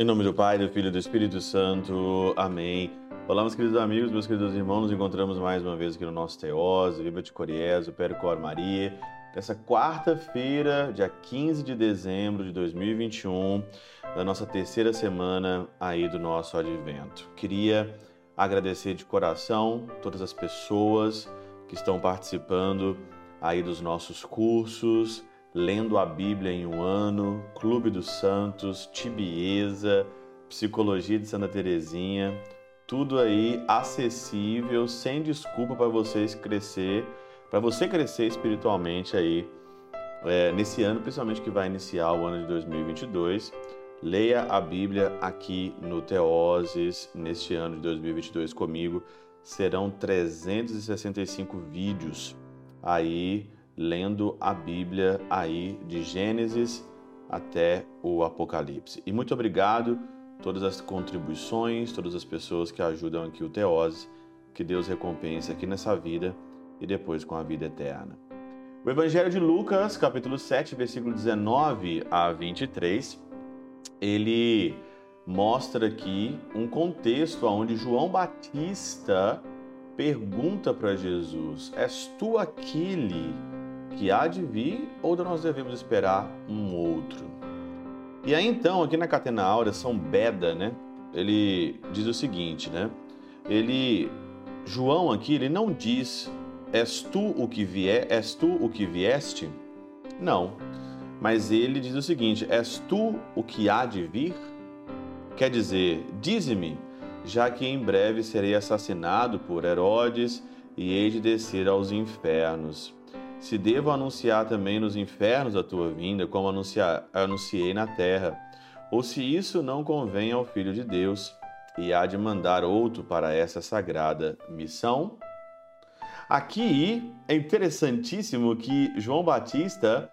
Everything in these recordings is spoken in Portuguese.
Em nome do Pai, do Filho e do Espírito Santo. Amém. Olá, meus queridos amigos, meus queridos irmãos. Nos encontramos mais uma vez aqui no nosso Teose, Viva de Coriés, o Percor Maria. Nessa quarta-feira, dia 15 de dezembro de 2021, da nossa terceira semana aí do nosso advento. Queria agradecer de coração todas as pessoas que estão participando aí dos nossos cursos, lendo a Bíblia em um ano, Clube dos Santos, Tibieza, Psicologia de Santa Terezinha, tudo aí acessível, sem desculpa para vocês crescer, para você crescer espiritualmente aí é, nesse ano, principalmente que vai iniciar o ano de 2022. Leia a Bíblia aqui no Teoses neste ano de 2022 comigo. Serão 365 vídeos aí lendo a Bíblia aí de Gênesis até o Apocalipse. E muito obrigado todas as contribuições, todas as pessoas que ajudam aqui o Teose, que Deus recompense aqui nessa vida e depois com a vida eterna. O Evangelho de Lucas, capítulo 7, versículo 19 a 23, ele mostra aqui um contexto onde João Batista pergunta para Jesus: És tu aquele que há de vir ou nós devemos esperar um outro? E aí então, aqui na Catena Áurea, São Beda, né? Ele diz o seguinte, né? Ele, João aqui, ele não diz, és tu o que vier, és tu o que vieste? Não. Mas ele diz o seguinte, és tu o que há de vir? Quer dizer, dize-me, já que em breve serei assassinado por Herodes e hei de descer aos infernos se devo anunciar também nos infernos a tua vinda, como anunciar, anunciei na terra, ou se isso não convém ao Filho de Deus, e há de mandar outro para essa sagrada missão? Aqui é interessantíssimo que João Batista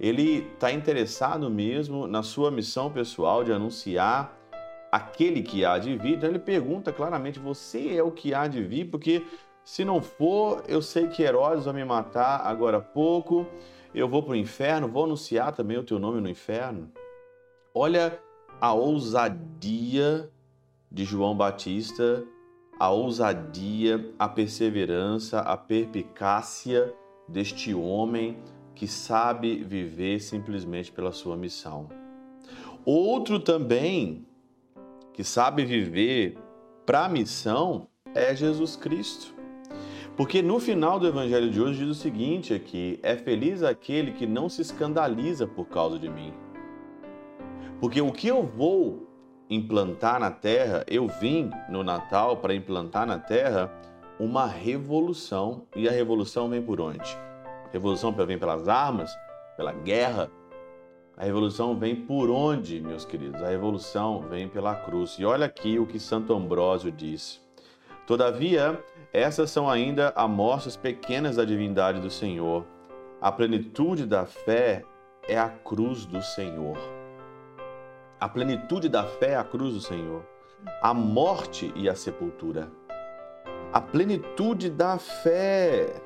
ele está interessado mesmo na sua missão pessoal de anunciar aquele que há de vir. Então ele pergunta claramente: Você é o que há de vir? Porque se não for, eu sei que Herodes vai me matar agora há pouco, eu vou para o inferno, vou anunciar também o teu nome no inferno. Olha a ousadia de João Batista, a ousadia, a perseverança, a perpicácia deste homem que sabe viver simplesmente pela sua missão. Outro também que sabe viver para a missão é Jesus Cristo. Porque no final do evangelho de hoje diz o seguinte aqui: é feliz aquele que não se escandaliza por causa de mim. Porque o que eu vou implantar na terra, eu vim no Natal para implantar na terra uma revolução. E a revolução vem por onde? A revolução vem pelas armas, pela guerra. A revolução vem por onde, meus queridos? A revolução vem pela cruz. E olha aqui o que Santo Ambrósio diz. Todavia, essas são ainda amostras pequenas da divindade do Senhor. A plenitude da fé é a cruz do Senhor. A plenitude da fé é a cruz do Senhor. A morte e a sepultura. A plenitude da fé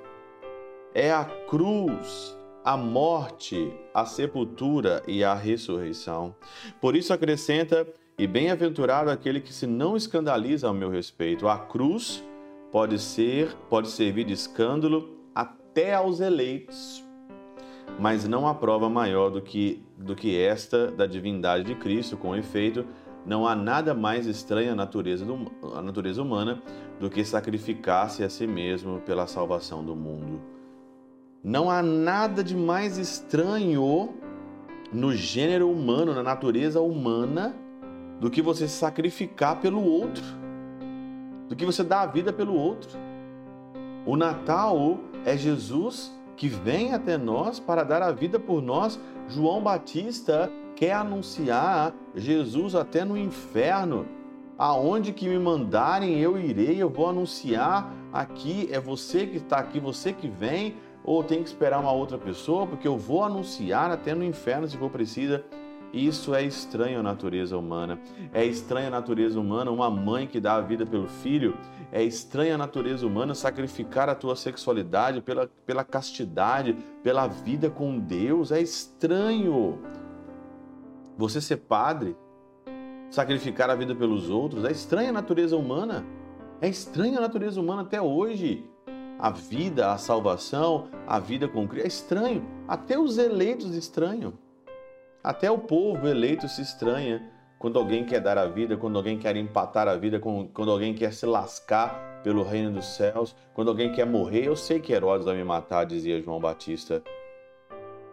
é a cruz, a morte, a sepultura e a ressurreição. Por isso acrescenta: e bem-aventurado aquele que se não escandaliza ao meu respeito. A cruz pode ser, pode servir de escândalo até aos eleitos, mas não há prova maior do que, do que esta da divindade de Cristo. Com efeito, não há nada mais estranho à natureza, do, à natureza humana do que sacrificar-se a si mesmo pela salvação do mundo. Não há nada de mais estranho no gênero humano, na natureza humana, do que você sacrificar pelo outro do que você dá a vida pelo outro. O Natal é Jesus que vem até nós para dar a vida por nós. João Batista quer anunciar Jesus até no inferno. Aonde que me mandarem, eu irei, eu vou anunciar aqui. É você que está aqui, você que vem, ou tem que esperar uma outra pessoa, porque eu vou anunciar até no inferno se for precisa. Isso é estranho à natureza humana. É estranha à natureza humana uma mãe que dá a vida pelo filho. É estranha à natureza humana sacrificar a tua sexualidade pela, pela castidade, pela vida com Deus. É estranho. Você ser padre, sacrificar a vida pelos outros. É estranha a natureza humana. É estranha a natureza humana até hoje. A vida, a salvação, a vida com Cristo é estranho. Até os eleitos estranham. Até o povo eleito se estranha quando alguém quer dar a vida, quando alguém quer empatar a vida, quando alguém quer se lascar pelo reino dos céus, quando alguém quer morrer. Eu sei que Herodes vai me matar, dizia João Batista.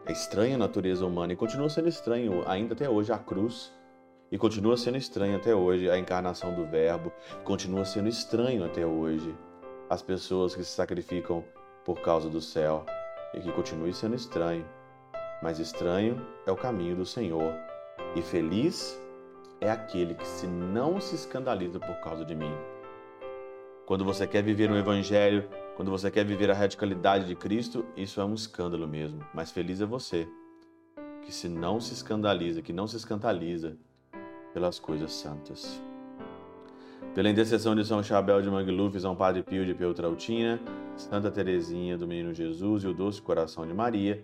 É estranha a natureza humana e continua sendo estranho ainda até hoje a cruz. E continua sendo estranho até hoje a encarnação do Verbo. Continua sendo estranho até hoje as pessoas que se sacrificam por causa do céu. E que continue sendo estranho. Mas estranho é o caminho do Senhor. E feliz é aquele que se não se escandaliza por causa de mim. Quando você quer viver um evangelho, quando você quer viver a radicalidade de Cristo, isso é um escândalo mesmo. Mas feliz é você que se não se escandaliza, que não se escandaliza pelas coisas santas. Pela intercessão de São Chabel de Mangluf, São Padre Pio de Peltrautina, Santa Teresinha do Menino Jesus e o doce coração de Maria,